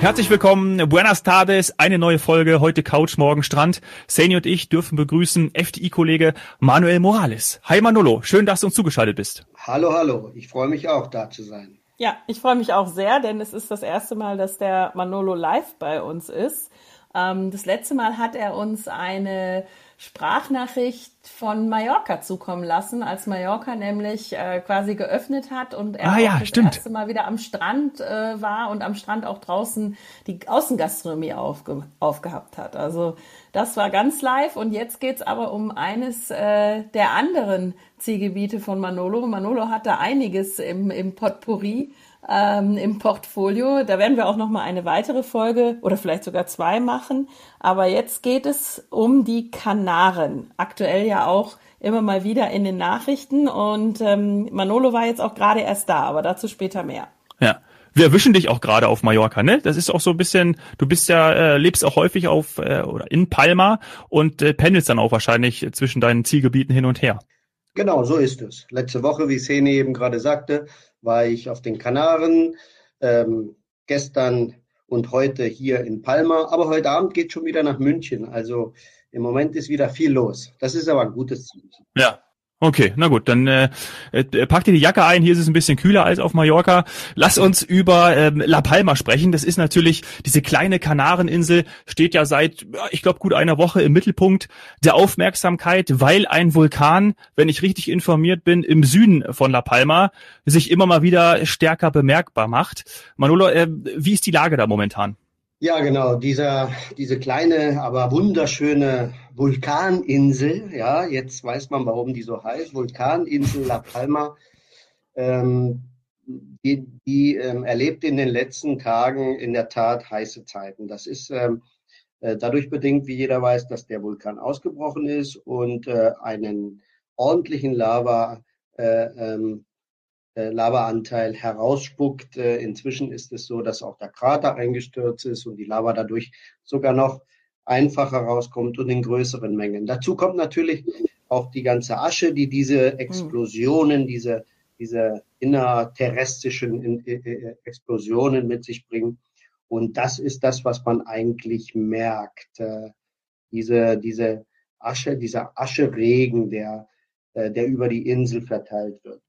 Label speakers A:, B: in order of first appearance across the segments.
A: Herzlich willkommen, buenas tardes, eine neue Folge, heute Couch, morgen Strand. Sani und ich dürfen begrüßen FDI-Kollege Manuel Morales. Hi Manolo, schön, dass du uns zugeschaltet bist.
B: Hallo, hallo, ich freue mich auch da zu sein.
C: Ja, ich freue mich auch sehr, denn es ist das erste Mal, dass der Manolo live bei uns ist. Ähm, das letzte Mal hat er uns eine Sprachnachricht von Mallorca zukommen lassen, als Mallorca nämlich äh, quasi geöffnet hat und er
A: ah, ja,
C: das
A: stimmt.
C: erste Mal wieder am Strand äh, war und am Strand auch draußen die Außengastronomie aufge aufgehabt hat. Also das war ganz live und jetzt geht's aber um eines äh, der anderen Zielgebiete von Manolo. Manolo hat da einiges im, im Potpourri ähm, im Portfolio. Da werden wir auch noch mal eine weitere Folge oder vielleicht sogar zwei machen. Aber jetzt geht es um die Kanaren. Aktuell ja auch immer mal wieder in den Nachrichten. Und ähm, Manolo war jetzt auch gerade erst da, aber dazu später mehr.
A: Ja. Wir erwischen dich auch gerade auf Mallorca, ne? Das ist auch so ein bisschen, du bist ja, äh, lebst auch häufig auf äh, oder in Palma und äh, pendelst dann auch wahrscheinlich zwischen deinen Zielgebieten hin und her.
B: Genau, so ist es. Letzte Woche, wie Sene eben gerade sagte, war ich auf den Kanaren, ähm, gestern und heute hier in Palma. Aber heute Abend geht schon wieder nach München. Also im Moment ist wieder viel los. Das ist aber ein gutes Zeichen.
A: Ja, Okay, na gut, dann äh, äh, pack dir die Jacke ein. Hier ist es ein bisschen kühler als auf Mallorca. Lass uns über ähm, La Palma sprechen. Das ist natürlich diese kleine Kanareninsel, steht ja seit, ich glaube, gut einer Woche im Mittelpunkt der Aufmerksamkeit, weil ein Vulkan, wenn ich richtig informiert bin, im Süden von La Palma sich immer mal wieder stärker bemerkbar macht. Manolo, äh, wie ist die Lage da momentan?
B: Ja, genau. Dieser, diese kleine, aber wunderschöne Vulkaninsel, ja, jetzt weiß man, warum die so heißt, Vulkaninsel La Palma, ähm, die, die ähm, erlebt in den letzten Tagen in der Tat heiße Zeiten. Das ist ähm, äh, dadurch bedingt, wie jeder weiß, dass der Vulkan ausgebrochen ist und äh, einen ordentlichen Lava äh, ähm, äh, Lavaanteil herausspuckt. Äh, inzwischen ist es so, dass auch der Krater eingestürzt ist und die Lava dadurch sogar noch einfacher rauskommt und in größeren Mengen. Dazu kommt natürlich auch die ganze Asche, die diese Explosionen, diese, diese innerterrestrischen äh, Explosionen mit sich bringen. Und das ist das, was man eigentlich merkt. Diese, diese Asche, dieser Ascheregen, der, der über die Insel verteilt wird.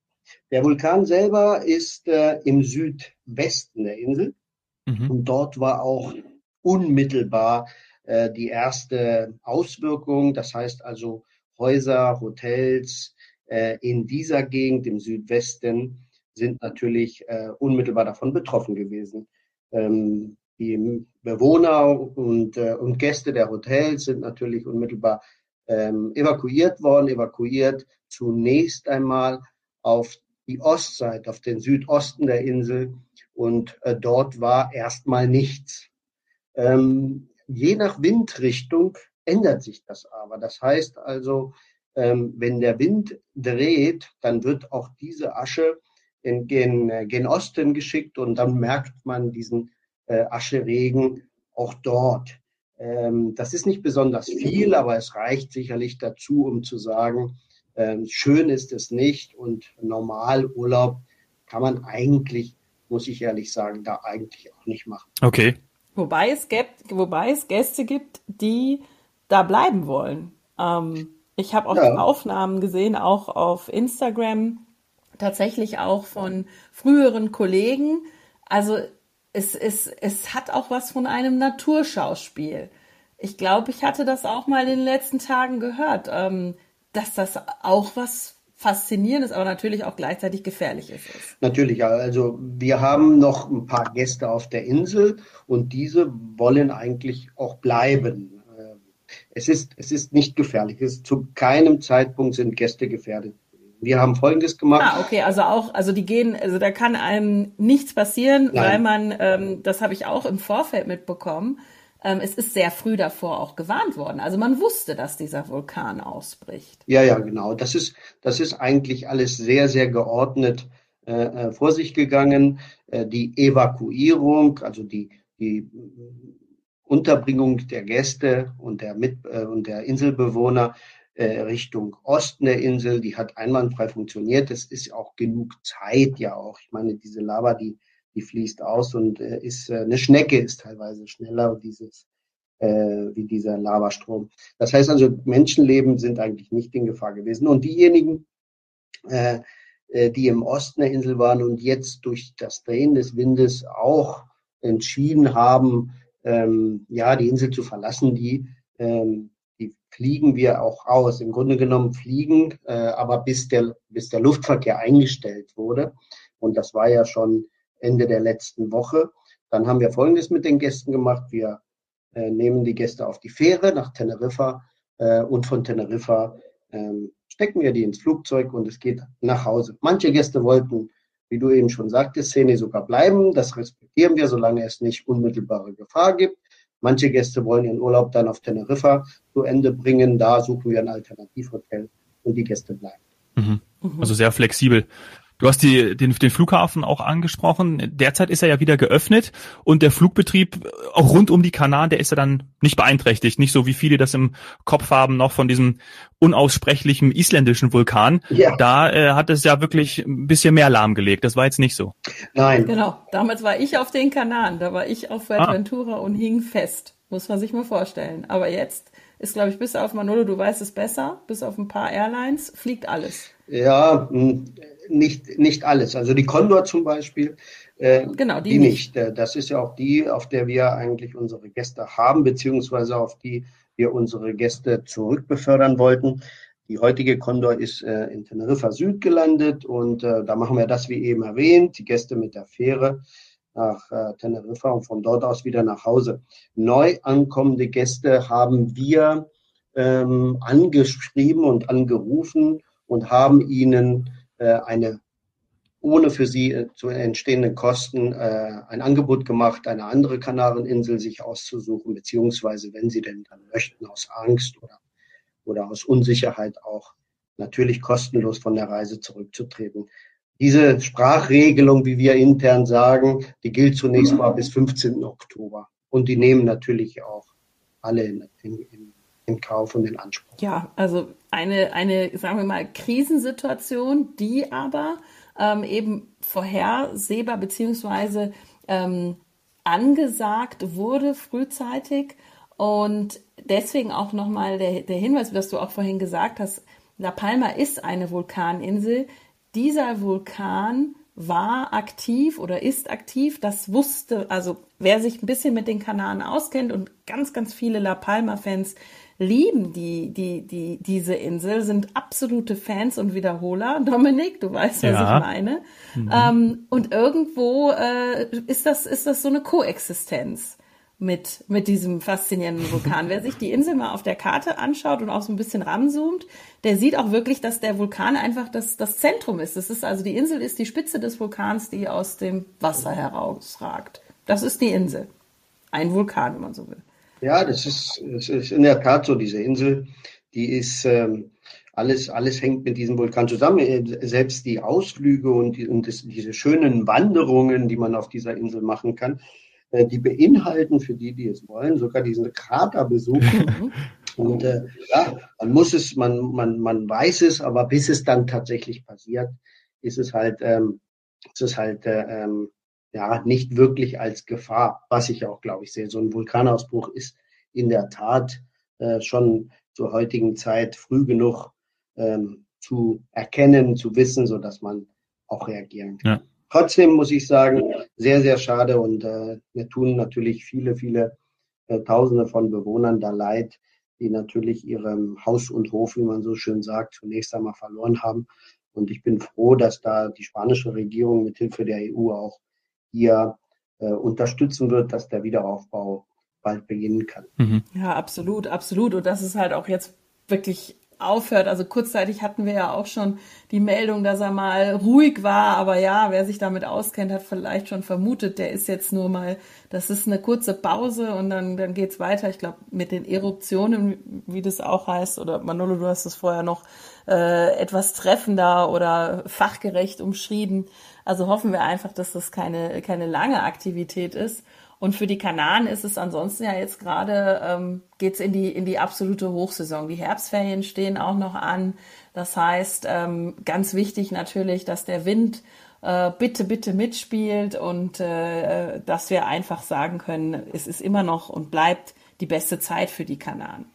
B: Der Vulkan selber ist äh, im Südwesten der Insel mhm. und dort war auch unmittelbar äh, die erste Auswirkung. Das heißt also Häuser, Hotels äh, in dieser Gegend im Südwesten sind natürlich äh, unmittelbar davon betroffen gewesen. Ähm, die Bewohner und, äh, und Gäste der Hotels sind natürlich unmittelbar ähm, evakuiert worden, evakuiert zunächst einmal auf die Ostseite, auf den Südosten der Insel und äh, dort war erstmal nichts. Ähm, je nach Windrichtung ändert sich das aber. Das heißt also, ähm, wenn der Wind dreht, dann wird auch diese Asche in, gen, äh, gen Osten geschickt und dann merkt man diesen äh, Ascheregen auch dort. Ähm, das ist nicht besonders viel, aber es reicht sicherlich dazu, um zu sagen, ähm, schön ist es nicht und normal Urlaub kann man eigentlich, muss ich ehrlich sagen, da eigentlich auch nicht machen.
A: Okay.
C: Wobei es gibt, wobei es Gäste gibt, die da bleiben wollen. Ähm, ich habe auch ja. Aufnahmen gesehen, auch auf Instagram, tatsächlich auch von früheren Kollegen. Also es, es, es hat auch was von einem Naturschauspiel. Ich glaube, ich hatte das auch mal in den letzten Tagen gehört. Ähm, dass das auch was Faszinierendes, aber natürlich auch gleichzeitig Gefährliches ist.
B: Natürlich, also wir haben noch ein paar Gäste auf der Insel und diese wollen eigentlich auch bleiben. Äh, es ist, es ist nicht gefährlich. Es ist, zu keinem Zeitpunkt sind Gäste gefährdet. Wir haben Folgendes gemacht.
C: Ah, okay, also auch, also die gehen, also da kann einem nichts passieren, Nein. weil man, ähm, das habe ich auch im Vorfeld mitbekommen, es ist sehr früh davor auch gewarnt worden. Also man wusste, dass dieser Vulkan ausbricht.
B: Ja, ja, genau. Das ist, das ist eigentlich alles sehr, sehr geordnet äh, äh vor sich gegangen. Äh, die Evakuierung, also die, die Unterbringung der Gäste und der, Mit äh, und der Inselbewohner äh, Richtung Osten der Insel, die hat einwandfrei funktioniert. Es ist auch genug Zeit ja auch. Ich meine, diese Lava, die die fließt aus und äh, ist äh, eine Schnecke ist teilweise schneller dieses äh, wie dieser Lavastrom. Das heißt also, Menschenleben sind eigentlich nicht in Gefahr gewesen. Und diejenigen, äh, äh, die im Osten der Insel waren und jetzt durch das Drehen des Windes auch entschieden haben, ähm, ja, die Insel zu verlassen, die, ähm, die fliegen wir auch aus. Im Grunde genommen fliegen, äh, aber bis der, bis der Luftverkehr eingestellt wurde. Und das war ja schon Ende der letzten Woche. Dann haben wir Folgendes mit den Gästen gemacht. Wir äh, nehmen die Gäste auf die Fähre nach Teneriffa äh, und von Teneriffa ähm, stecken wir die ins Flugzeug und es geht nach Hause. Manche Gäste wollten, wie du eben schon sagtest, Szene sogar bleiben. Das respektieren wir, solange es nicht unmittelbare Gefahr gibt. Manche Gäste wollen ihren Urlaub dann auf Teneriffa zu Ende bringen. Da suchen wir ein Alternativhotel und die Gäste bleiben.
A: Mhm. Also sehr flexibel. Du hast die, den, den Flughafen auch angesprochen. Derzeit ist er ja wieder geöffnet und der Flugbetrieb auch rund um die Kanaren, der ist ja dann nicht beeinträchtigt. Nicht so wie viele das im Kopf haben noch von diesem unaussprechlichen isländischen Vulkan. Ja. Da äh, hat es ja wirklich ein bisschen mehr lahmgelegt. Das war jetzt nicht so.
C: Nein. Genau. Damals war ich auf den Kanaren. Da war ich auf Fuerteventura ah. und hing fest. Muss man sich mal vorstellen. Aber jetzt ist, glaube ich, bis auf Manolo, du weißt es besser, bis auf ein paar Airlines, fliegt alles.
B: Ja, hm, nicht, nicht alles. Also die Condor zum Beispiel, äh, genau, die, die nicht. nicht. Äh, das ist ja auch die, auf der wir eigentlich unsere Gäste haben, beziehungsweise auf die wir unsere Gäste zurückbefördern wollten. Die heutige Condor ist äh, in Teneriffa Süd gelandet und äh, da machen wir das wie eben erwähnt, die Gäste mit der Fähre nach äh, Teneriffa und von dort aus wieder nach Hause. Neu ankommende Gäste haben wir ähm, angeschrieben und angerufen und haben ihnen äh, eine ohne für sie äh, zu entstehenden Kosten äh, ein Angebot gemacht, eine andere Kanareninsel sich auszusuchen, beziehungsweise wenn sie denn dann möchten, aus Angst oder, oder aus Unsicherheit auch natürlich kostenlos von der Reise zurückzutreten. Diese Sprachregelung, wie wir intern sagen, die gilt zunächst mal bis 15. Oktober. Und die nehmen natürlich auch alle in, in, in in Kauf und in Anspruch.
C: Ja, also eine, eine, sagen wir mal, Krisensituation, die aber ähm, eben vorhersehbar beziehungsweise ähm, angesagt wurde frühzeitig und deswegen auch nochmal der, der Hinweis, was du auch vorhin gesagt hast, La Palma ist eine Vulkaninsel. Dieser Vulkan war aktiv oder ist aktiv. Das wusste, also wer sich ein bisschen mit den Kanaren auskennt und ganz, ganz viele La Palma-Fans lieben die, die, die, diese Insel, sind absolute Fans und Wiederholer. Dominik, du weißt, was ja. ich meine. Mhm. Ähm, und irgendwo äh, ist, das, ist das so eine Koexistenz mit, mit diesem faszinierenden Vulkan. Wer sich die Insel mal auf der Karte anschaut und auch so ein bisschen ranzoomt, der sieht auch wirklich, dass der Vulkan einfach das, das Zentrum ist. Das ist also die Insel ist die Spitze des Vulkans, die aus dem Wasser herausragt. Das ist die Insel. Ein Vulkan, wenn man so will.
B: Ja, das ist, das ist in der Tat so, diese Insel, die ist, ähm, alles, alles hängt mit diesem Vulkan zusammen. Äh, selbst die Ausflüge und, die, und das, diese schönen Wanderungen, die man auf dieser Insel machen kann, äh, die beinhalten für die, die es wollen, sogar diesen Kraterbesuch. Mhm. und äh, ja, man muss es, man, man, man weiß es, aber bis es dann tatsächlich passiert, ist es halt, ähm, ist es halt äh, ähm, ja, nicht wirklich als Gefahr, was ich auch, glaube ich, sehe. So ein Vulkanausbruch ist in der Tat äh, schon zur heutigen Zeit früh genug ähm, zu erkennen, zu wissen, so dass man auch reagieren kann. Ja. Trotzdem muss ich sagen, sehr, sehr schade und äh, mir tun natürlich viele, viele äh, Tausende von Bewohnern da leid, die natürlich ihrem Haus und Hof, wie man so schön sagt, zunächst einmal verloren haben. Und ich bin froh, dass da die spanische Regierung mit Hilfe der EU auch hier äh, unterstützen wird, dass der Wiederaufbau bald beginnen kann.
C: Mhm. Ja, absolut, absolut. Und das ist halt auch jetzt wirklich aufhört. Also kurzzeitig hatten wir ja auch schon die Meldung, dass er mal ruhig war, aber ja, wer sich damit auskennt, hat vielleicht schon vermutet, der ist jetzt nur mal, das ist eine kurze Pause und dann, dann geht's weiter. Ich glaube, mit den Eruptionen, wie das auch heißt, oder Manolo, du hast es vorher noch äh, etwas treffender oder fachgerecht umschrieben. Also hoffen wir einfach, dass das keine, keine lange Aktivität ist Und für die Kanaren ist es ansonsten ja jetzt gerade, ähm, geht in die, in die absolute Hochsaison. Die Herbstferien stehen auch noch an. Das heißt, ähm, ganz wichtig natürlich, dass der Wind äh, bitte, bitte mitspielt und äh, dass wir einfach sagen können, es ist immer noch und bleibt die beste Zeit für die Kanaren.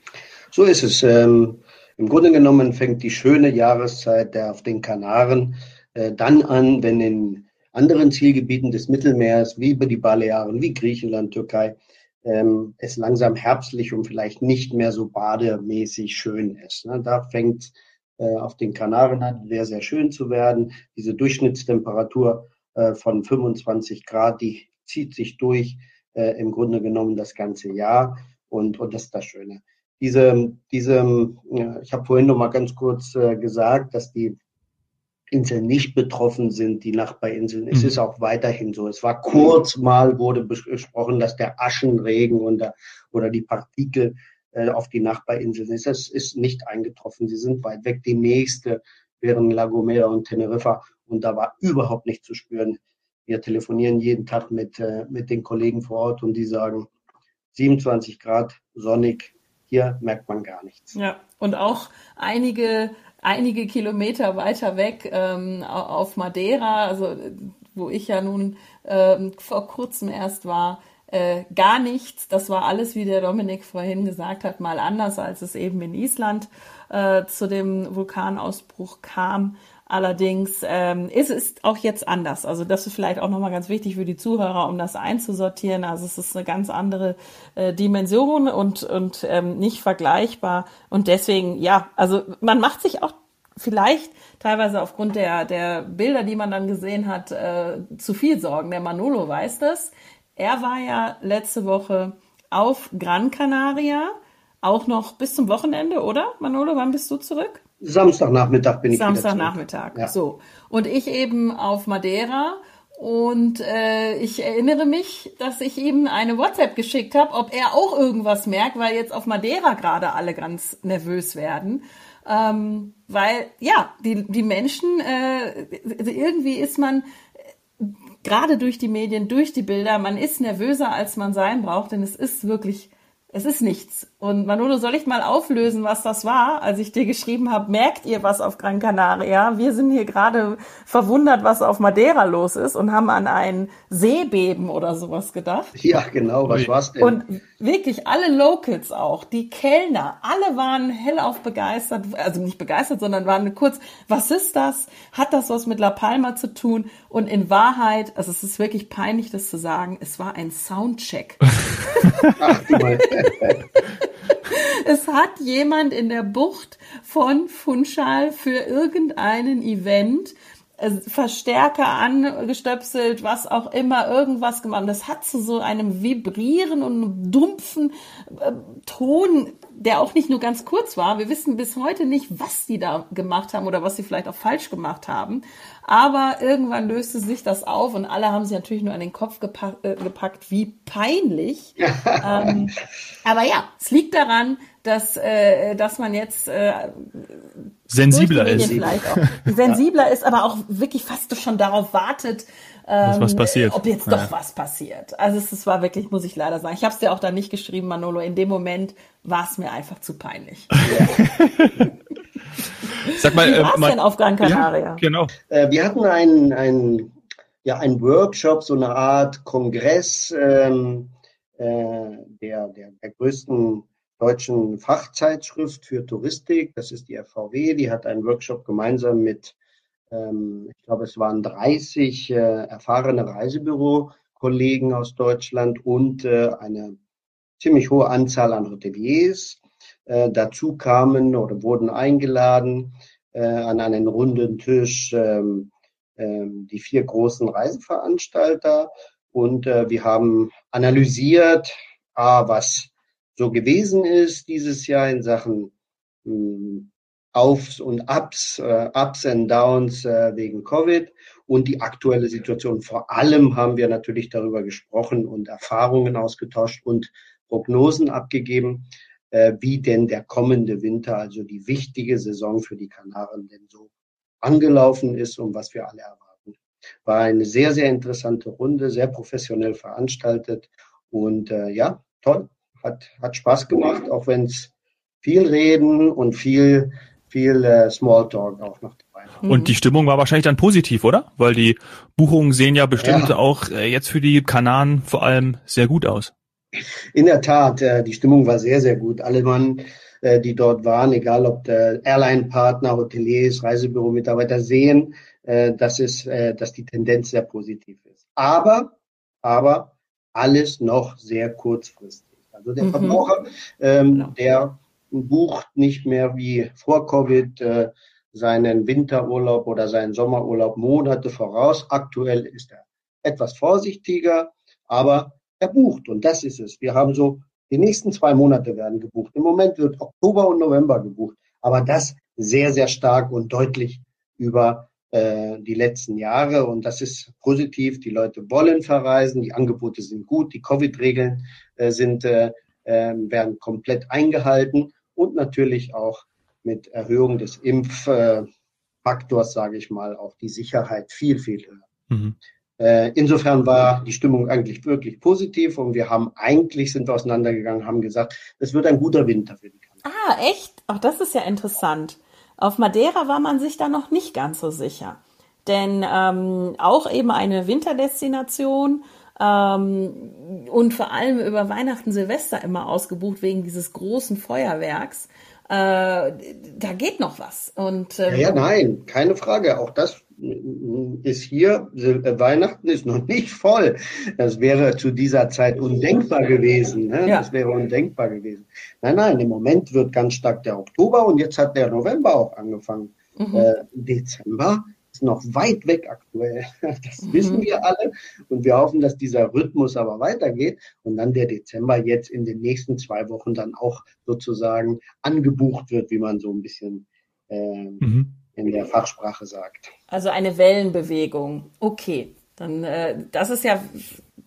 B: So ist es. Ähm, Im Grunde genommen fängt die schöne Jahreszeit der auf den Kanaren äh, dann an, wenn in anderen Zielgebieten des Mittelmeers, wie über die Balearen, wie Griechenland, Türkei, ähm, es langsam herbstlich und vielleicht nicht mehr so bademäßig schön ist. Ne? Da fängt äh, auf den Kanaren an sehr, sehr schön zu werden. Diese Durchschnittstemperatur äh, von 25 Grad, die zieht sich durch äh, im Grunde genommen das ganze Jahr. Und, und das ist das Schöne. Diese, diese, ich habe vorhin noch mal ganz kurz äh, gesagt, dass die Inseln nicht betroffen sind, die Nachbarinseln. Es mhm. ist auch weiterhin so. Es war kurz mal, wurde besprochen, dass der Aschenregen und der, oder die Partikel äh, auf die Nachbarinseln ist. Das ist nicht eingetroffen. Sie sind weit weg. Die nächste wären La Gomera und Teneriffa und da war überhaupt nicht zu spüren. Wir telefonieren jeden Tag mit, äh, mit den Kollegen vor Ort und die sagen, 27 Grad, sonnig, hier merkt man gar nichts.
C: Ja, und auch einige, einige Kilometer weiter weg ähm, auf Madeira, also wo ich ja nun ähm, vor kurzem erst war, äh, gar nichts. Das war alles, wie der Dominik vorhin gesagt hat, mal anders, als es eben in Island äh, zu dem Vulkanausbruch kam. Allerdings ähm, ist es auch jetzt anders. Also das ist vielleicht auch nochmal ganz wichtig für die Zuhörer, um das einzusortieren. Also es ist eine ganz andere äh, Dimension und, und ähm, nicht vergleichbar. Und deswegen, ja, also man macht sich auch vielleicht teilweise aufgrund der, der Bilder, die man dann gesehen hat, äh, zu viel Sorgen. Der Manolo weiß das. Er war ja letzte Woche auf Gran Canaria, auch noch bis zum Wochenende, oder? Manolo, wann bist du zurück?
B: Samstagnachmittag bin ich
C: Samstagnachmittag, ja. so. Und ich eben auf Madeira und äh, ich erinnere mich, dass ich ihm eine WhatsApp geschickt habe, ob er auch irgendwas merkt, weil jetzt auf Madeira gerade alle ganz nervös werden. Ähm, weil ja, die, die Menschen, äh, irgendwie ist man äh, gerade durch die Medien, durch die Bilder, man ist nervöser, als man sein braucht, denn es ist wirklich es ist nichts. Und Manolo, soll ich mal auflösen, was das war, als ich dir geschrieben habe, merkt ihr was auf Gran Canaria? Wir sind hier gerade verwundert, was auf Madeira los ist und haben an ein Seebeben oder sowas gedacht.
B: Ja, genau, was war's denn?
C: Und wirklich alle Locals auch, die Kellner, alle waren hellauf begeistert, also nicht begeistert, sondern waren kurz, was ist das? Hat das was mit La Palma zu tun? Und in Wahrheit, also es ist wirklich peinlich, das zu sagen, es war ein Soundcheck. Ach, es hat jemand in der Bucht von Funchal für irgendeinen Event Verstärker angestöpselt, was auch immer, irgendwas gemacht. Das hat zu so einem Vibrieren und dumpfen äh, Ton, der auch nicht nur ganz kurz war. Wir wissen bis heute nicht, was die da gemacht haben oder was sie vielleicht auch falsch gemacht haben. Aber irgendwann löste sich das auf und alle haben sich natürlich nur an den Kopf gepack, äh, gepackt, wie peinlich. ähm, aber ja, es liegt daran, dass, äh, dass man jetzt äh,
A: sensibler ist.
C: sensibler ist, aber auch wirklich fast schon darauf wartet,
A: ähm, was passiert.
C: ob jetzt doch ja. was passiert. Also es, es war wirklich, muss ich leider sagen. Ich habe es dir auch da nicht geschrieben, Manolo. In dem Moment war es mir einfach zu peinlich.
A: Sag mal,
C: Wie war's äh, denn auf Gran Canaria? Ja,
A: genau.
B: Äh, wir hatten einen, einen, ja, einen Workshop, so eine Art Kongress ähm, äh, der, der, der größten deutschen Fachzeitschrift für Touristik. Das ist die FVW. Die hat einen Workshop gemeinsam mit, ähm, ich glaube, es waren 30 äh, erfahrene Reisebüro-Kollegen aus Deutschland und äh, eine ziemlich hohe Anzahl an Hoteliers. Äh, dazu kamen oder wurden eingeladen äh, an einen runden Tisch ähm, ähm, die vier großen Reiseveranstalter und äh, wir haben analysiert, ah, was so gewesen ist dieses Jahr in Sachen mh, hm, Aufs und Ups, äh, Ups and Downs äh, wegen Covid und die aktuelle Situation. Vor allem haben wir natürlich darüber gesprochen und Erfahrungen ausgetauscht und Prognosen abgegeben, äh, wie denn der kommende Winter, also die wichtige Saison für die Kanaren, denn so angelaufen ist und was wir alle erwarten. War eine sehr, sehr interessante Runde, sehr professionell veranstaltet Und äh, ja, toll, hat, hat Spaß gemacht, auch wenn es viel Reden und viel, viel äh, Smalltalk auch noch dabei
A: war. Und die Stimmung war wahrscheinlich dann positiv, oder? Weil die Buchungen sehen ja bestimmt ja. auch äh, jetzt für die Kanaren vor allem sehr gut aus.
B: In der Tat, äh, die Stimmung war sehr, sehr gut. Alle Mann, äh, die dort waren, egal ob der Airline-Partner, Hoteliers, Reisebüro-Mitarbeiter, sehen, äh, dass, es, äh, dass die Tendenz sehr positiv ist. Aber, aber alles noch sehr kurzfristig. Also der mhm. Verbraucher, ähm, genau. der bucht nicht mehr wie vor Covid äh, seinen Winterurlaub oder seinen Sommerurlaub Monate voraus. Aktuell ist er etwas vorsichtiger, aber er bucht und das ist es. Wir haben so, die nächsten zwei Monate werden gebucht. Im Moment wird Oktober und November gebucht, aber das sehr, sehr stark und deutlich über äh, die letzten Jahre und das ist positiv. Die Leute wollen verreisen, die Angebote sind gut, die Covid-Regeln sind äh, ähm, werden komplett eingehalten und natürlich auch mit Erhöhung des Impffaktors, sage ich mal, auch die Sicherheit viel, viel höher. Mhm. Äh, insofern war die Stimmung eigentlich wirklich positiv und wir haben eigentlich sind wir auseinandergegangen, haben gesagt, es wird ein guter Winter für die
C: Kanaren. Ah, echt? Ach, das ist ja interessant. Auf Madeira war man sich da noch nicht ganz so sicher. Denn ähm, auch eben eine Winterdestination ähm, und vor allem über Weihnachten, Silvester immer ausgebucht wegen dieses großen Feuerwerks. Äh, da geht noch was. Und,
B: ähm, ja, ja, nein, keine Frage. Auch das ist hier, äh, Weihnachten ist noch nicht voll. Das wäre zu dieser Zeit undenkbar gewesen. Ne? Ja. Das wäre undenkbar gewesen. Nein, nein, im Moment wird ganz stark der Oktober und jetzt hat der November auch angefangen. Mhm. Äh, Dezember ist noch weit weg aktuell. Das mhm. wissen wir alle und wir hoffen, dass dieser Rhythmus aber weitergeht und dann der Dezember jetzt in den nächsten zwei Wochen dann auch sozusagen angebucht wird, wie man so ein bisschen äh, mhm in der Fachsprache sagt.
C: Also eine Wellenbewegung. Okay, dann äh, das ist ja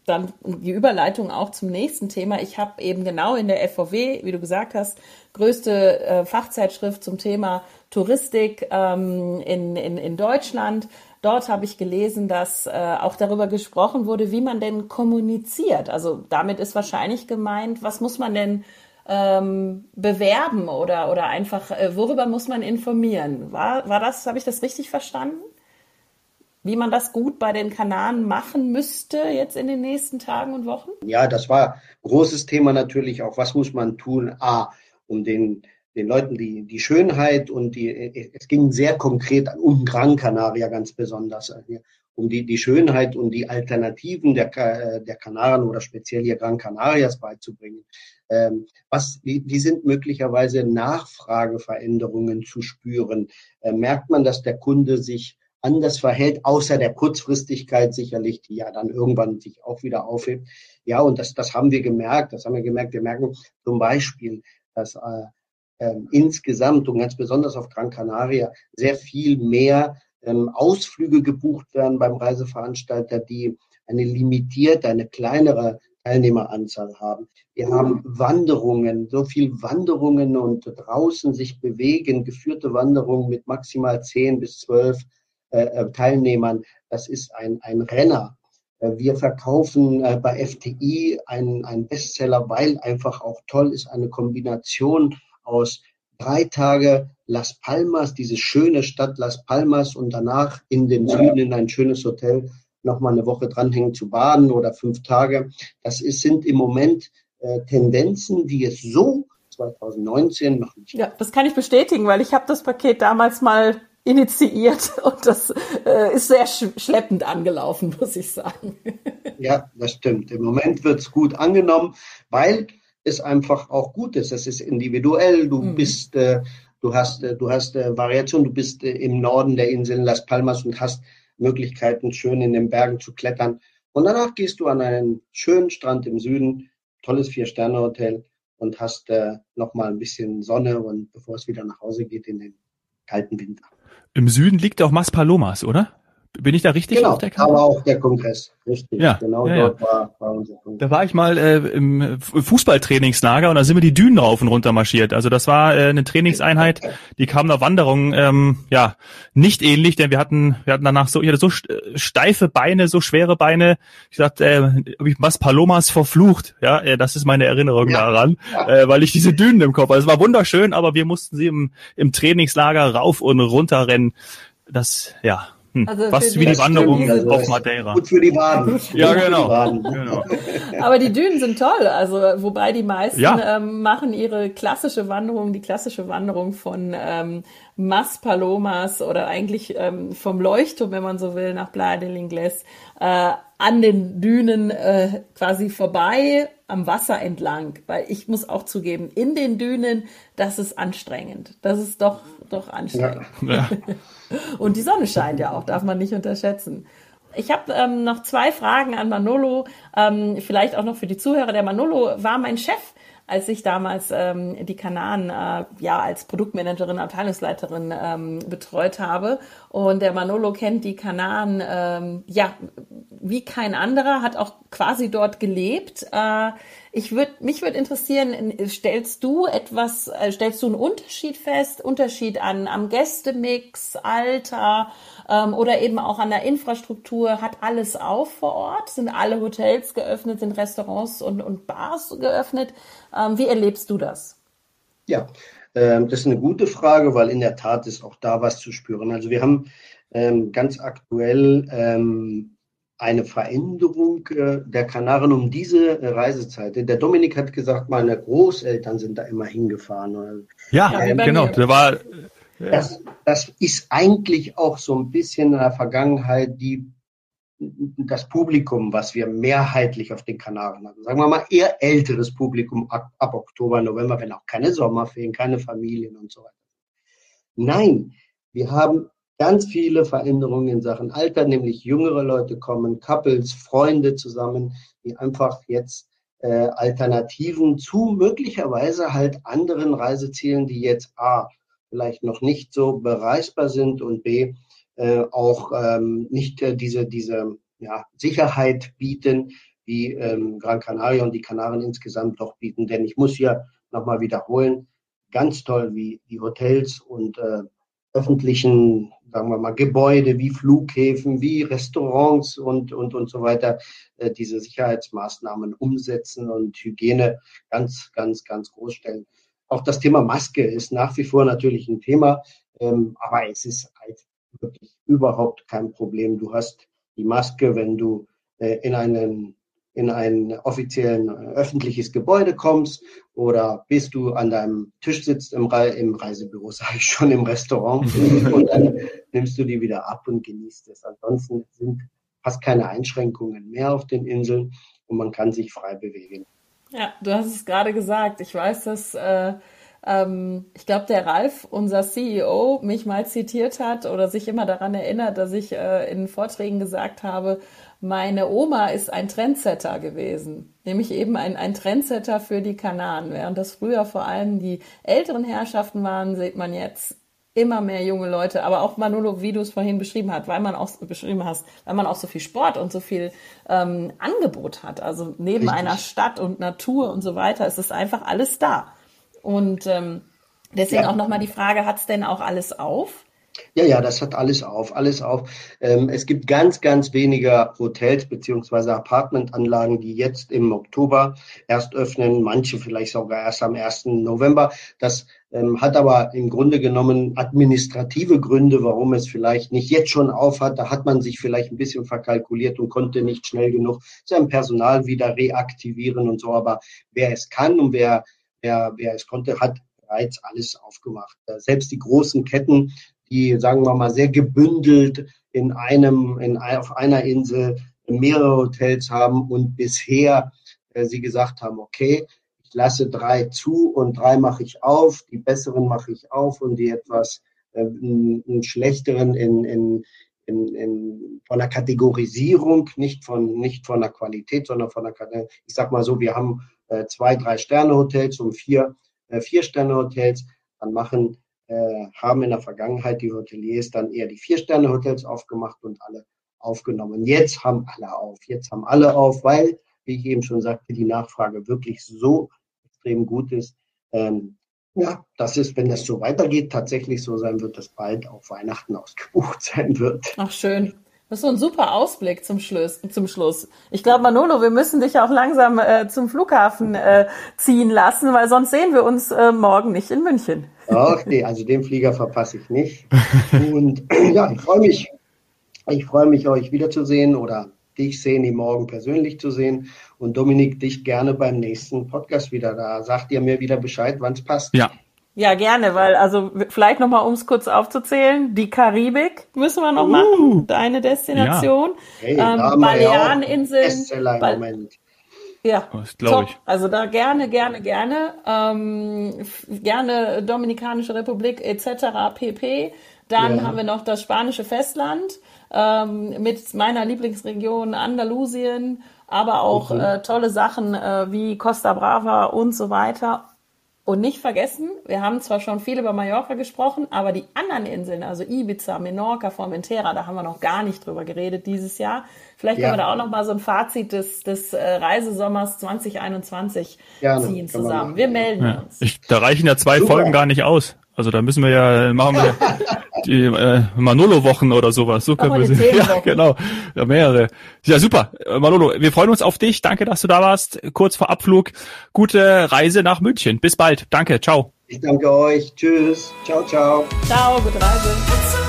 C: dann die Überleitung auch zum nächsten Thema. Ich habe eben genau in der FVW, wie du gesagt hast, größte äh, Fachzeitschrift zum Thema Touristik ähm, in, in, in Deutschland. Dort habe ich gelesen, dass äh, auch darüber gesprochen wurde, wie man denn kommuniziert. Also damit ist wahrscheinlich gemeint, was muss man denn ähm, bewerben oder, oder einfach, äh, worüber muss man informieren? War, war das, habe ich das richtig verstanden? Wie man das gut bei den Kanaren machen müsste jetzt in den nächsten Tagen und Wochen?
B: Ja, das war großes Thema natürlich auch. Was muss man tun? A, um den, den Leuten die, die Schönheit und die, es ging sehr konkret um Gran Canaria ganz besonders, äh, um die, die Schönheit und die Alternativen der, äh, der Kanaren oder speziell hier Gran Canarias beizubringen. Ähm, was, wie, wie sind möglicherweise Nachfrageveränderungen zu spüren? Äh, merkt man, dass der Kunde sich anders verhält, außer der Kurzfristigkeit sicherlich, die ja dann irgendwann sich auch wieder aufhebt. Ja, und das, das haben wir gemerkt, das haben wir gemerkt. Wir merken zum Beispiel, dass äh, äh, insgesamt und ganz besonders auf Gran Canaria sehr viel mehr ähm, Ausflüge gebucht werden beim Reiseveranstalter, die eine limitierte, eine kleinere Teilnehmeranzahl haben. Wir haben Wanderungen, so viel Wanderungen und draußen sich bewegen, geführte Wanderungen mit maximal zehn bis zwölf Teilnehmern. Das ist ein, ein Renner. Äh, wir verkaufen äh, bei FTI einen, einen Bestseller, weil einfach auch toll ist, eine Kombination aus drei Tage Las Palmas, diese schöne Stadt Las Palmas und danach in den Süden in ein schönes Hotel noch mal eine Woche dranhängen zu baden oder fünf Tage. Das ist, sind im Moment äh, Tendenzen, die es so 2019 noch nicht.
C: Ja, das kann ich bestätigen, weil ich habe das Paket damals mal initiiert und das äh, ist sehr sch schleppend angelaufen, muss ich sagen.
B: Ja, das stimmt. Im Moment wird es gut angenommen, weil es einfach auch gut ist. Es ist individuell. Du mhm. bist, äh, du hast, äh, du hast äh, Variation. Du bist äh, im Norden der Inseln Las Palmas und hast Möglichkeiten, schön in den Bergen zu klettern. Und danach gehst du an einen schönen Strand im Süden, tolles Vier-Sterne-Hotel und hast äh, nochmal ein bisschen Sonne und bevor es wieder nach Hause geht in den kalten Winter.
A: Im Süden liegt auch Maspalomas, oder? Bin ich da richtig
B: genau,
A: auf
B: der Karte? aber auch der Kongress,
A: richtig. Ja, genau ja, dort ja. War, war unser Kongress. Da war ich mal äh, im Fußballtrainingslager und da sind wir die Dünen rauf und runter marschiert. Also das war äh, eine Trainingseinheit, die kam nach Wanderung ähm, ja nicht ähnlich, denn wir hatten wir hatten danach so ich hatte so steife Beine, so schwere Beine. Ich sagte, äh, ich was Palomas verflucht. Ja, äh, das ist meine Erinnerung ja. daran, äh, weil ich diese Dünen im Kopf. Also es war wunderschön, aber wir mussten sie im, im Trainingslager rauf und runter rennen. Das ja hm. Also Was wie die Wanderung also auf Madeira.
B: Gut für die Waden.
A: Ja, genau. genau.
C: Aber die Dünen sind toll. Also wobei die meisten ja. ähm, machen ihre klassische Wanderung, die klassische Wanderung von ähm, Mas Palomas oder eigentlich ähm, vom Leuchtturm, wenn man so will, nach Playa del Ingles, äh, an den Dünen äh, quasi vorbei am Wasser entlang. Weil ich muss auch zugeben, in den Dünen, das ist anstrengend. Das ist doch, doch anstrengend. Ja. Und die Sonne scheint ja auch, darf man nicht unterschätzen. Ich habe ähm, noch zwei Fragen an Manolo, ähm, vielleicht auch noch für die Zuhörer. Der Manolo war mein Chef, als ich damals ähm, die Kanaren äh, ja als Produktmanagerin, Abteilungsleiterin ähm, betreut habe. Und der Manolo kennt die Kanaren ähm, ja wie kein anderer, hat auch quasi dort gelebt. Äh, ich würde, mich würde interessieren, stellst du etwas, äh, stellst du einen Unterschied fest, Unterschied an, am Gästemix, Alter ähm, oder eben auch an der Infrastruktur? Hat alles auf vor Ort? Sind alle Hotels geöffnet? Sind Restaurants und, und Bars geöffnet? Ähm, wie erlebst du das?
B: Ja, äh, das ist eine gute Frage, weil in der Tat ist auch da was zu spüren. Also wir haben ähm, ganz aktuell ähm, eine Veränderung äh, der Kanaren um diese äh, Reisezeit. Der Dominik hat gesagt, meine Großeltern sind da immer hingefahren.
A: Ja, ähm, genau. Der war, ja.
B: das, das ist eigentlich auch so ein bisschen in der Vergangenheit die, das Publikum, was wir mehrheitlich auf den Kanaren hatten. Sagen wir mal eher älteres Publikum ab, ab Oktober, November, wenn auch keine Sommerferien, keine Familien und so weiter. Nein, wir haben ganz viele Veränderungen in Sachen Alter, nämlich jüngere Leute kommen, Couples, Freunde zusammen, die einfach jetzt äh, Alternativen zu möglicherweise halt anderen Reisezielen, die jetzt A, vielleicht noch nicht so bereisbar sind und B, äh, auch ähm, nicht äh, diese, diese ja, Sicherheit bieten, wie ähm, Gran Canaria und die Kanaren insgesamt doch bieten. Denn ich muss hier nochmal wiederholen, ganz toll, wie die Hotels und äh, öffentlichen, sagen wir mal, Gebäude wie Flughäfen, wie Restaurants und, und, und so weiter äh, diese Sicherheitsmaßnahmen umsetzen und Hygiene ganz, ganz, ganz groß stellen. Auch das Thema Maske ist nach wie vor natürlich ein Thema, ähm, aber es ist halt wirklich überhaupt kein Problem. Du hast die Maske, wenn du äh, in einen in ein offiziellen äh, öffentliches Gebäude kommst oder bis du an deinem Tisch sitzt im, Re im Reisebüro, sage ich schon, im Restaurant und dann nimmst du die wieder ab und genießt es. Ansonsten sind fast keine Einschränkungen mehr auf den Inseln und man kann sich frei bewegen.
C: Ja, du hast es gerade gesagt. Ich weiß, dass äh, ähm, ich glaube, der Ralf, unser CEO, mich mal zitiert hat oder sich immer daran erinnert, dass ich äh, in Vorträgen gesagt habe, meine Oma ist ein Trendsetter gewesen, nämlich eben ein, ein Trendsetter für die Kanaren. Während das früher vor allem die älteren Herrschaften waren, sieht man jetzt immer mehr junge Leute, aber auch Manolo, wie du es vorhin beschrieben hast, weil man auch beschrieben hast, weil man auch so viel Sport und so viel ähm, Angebot hat. Also neben Richtig. einer Stadt und Natur und so weiter ist es einfach alles da. Und ähm, deswegen ja. auch nochmal die Frage, hat es denn auch alles auf?
B: Ja, ja, das hat alles auf, alles auf. Ähm, es gibt ganz, ganz wenige Hotels beziehungsweise Apartmentanlagen, die jetzt im Oktober erst öffnen, manche vielleicht sogar erst am 1. November. Das ähm, hat aber im Grunde genommen administrative Gründe, warum es vielleicht nicht jetzt schon auf hat. Da hat man sich vielleicht ein bisschen verkalkuliert und konnte nicht schnell genug sein Personal wieder reaktivieren und so. Aber wer es kann und wer, wer, wer es konnte, hat bereits alles aufgemacht. Selbst die großen Ketten die, sagen wir mal, sehr gebündelt in einem, in, auf einer Insel mehrere Hotels haben und bisher äh, sie gesagt haben, okay, ich lasse drei zu und drei mache ich auf, die besseren mache ich auf und die etwas äh, einen schlechteren in, in, in, in, von der Kategorisierung, nicht von, nicht von der Qualität, sondern von der, ich sag mal so, wir haben äh, zwei, drei Sterne Hotels und vier, äh, vier Sterne Hotels, dann machen äh, haben in der Vergangenheit die Hoteliers dann eher die Vier-Sterne-Hotels aufgemacht und alle aufgenommen. Jetzt haben alle auf. Jetzt haben alle auf, weil, wie ich eben schon sagte, die Nachfrage wirklich so extrem gut ist. Ähm, ja, das ist, wenn das so weitergeht, tatsächlich so sein wird, dass bald auf Weihnachten ausgebucht sein wird.
C: Ach, schön. Das ist so ein super Ausblick zum Schluss. Zum Schluss. Ich glaube, Manolo, wir müssen dich auch langsam äh, zum Flughafen äh, ziehen lassen, weil sonst sehen wir uns äh, morgen nicht in München.
B: Ach nee, also den Flieger verpasse ich nicht. Und ja, ich freue mich. Ich freue mich, euch wiederzusehen oder dich, Seni, morgen persönlich zu sehen. Und Dominik, dich gerne beim nächsten Podcast wieder. Da sagt ihr mir wieder Bescheid, wann es passt.
A: Ja,
C: ja, gerne, weil also vielleicht nochmal, um es kurz aufzuzählen, die Karibik müssen wir noch uh, machen, deine Destination.
B: Ja. Hey, ähm, Baleareninseln. Ba Moment.
C: Ja, glaube ich. Also da gerne, gerne, gerne. Ähm, gerne Dominikanische Republik etc. pp. Dann ja. haben wir noch das spanische Festland ähm, mit meiner Lieblingsregion Andalusien, aber auch okay. äh, tolle Sachen äh, wie Costa Brava und so weiter. Und nicht vergessen, wir haben zwar schon viel über Mallorca gesprochen, aber die anderen Inseln, also Ibiza, Menorca, Formentera, da haben wir noch gar nicht drüber geredet dieses Jahr. Vielleicht können wir da auch noch mal so ein Fazit des, des äh, Reisesommers 2021 Gerne, ziehen zusammen. Wir melden ja. uns.
A: Ich, da reichen ja zwei Super. Folgen gar nicht aus. Also da müssen wir ja, machen wir die äh, Manolo-Wochen oder sowas. So können wir sie. Ja, genau. Ja, mehrere. Ja, super. Äh, Manolo, wir freuen uns auf dich. Danke, dass du da warst. Kurz vor Abflug. Gute Reise nach München. Bis bald. Danke. Ciao.
B: Ich danke euch. Tschüss. Ciao, ciao.
C: Ciao, gute Reise.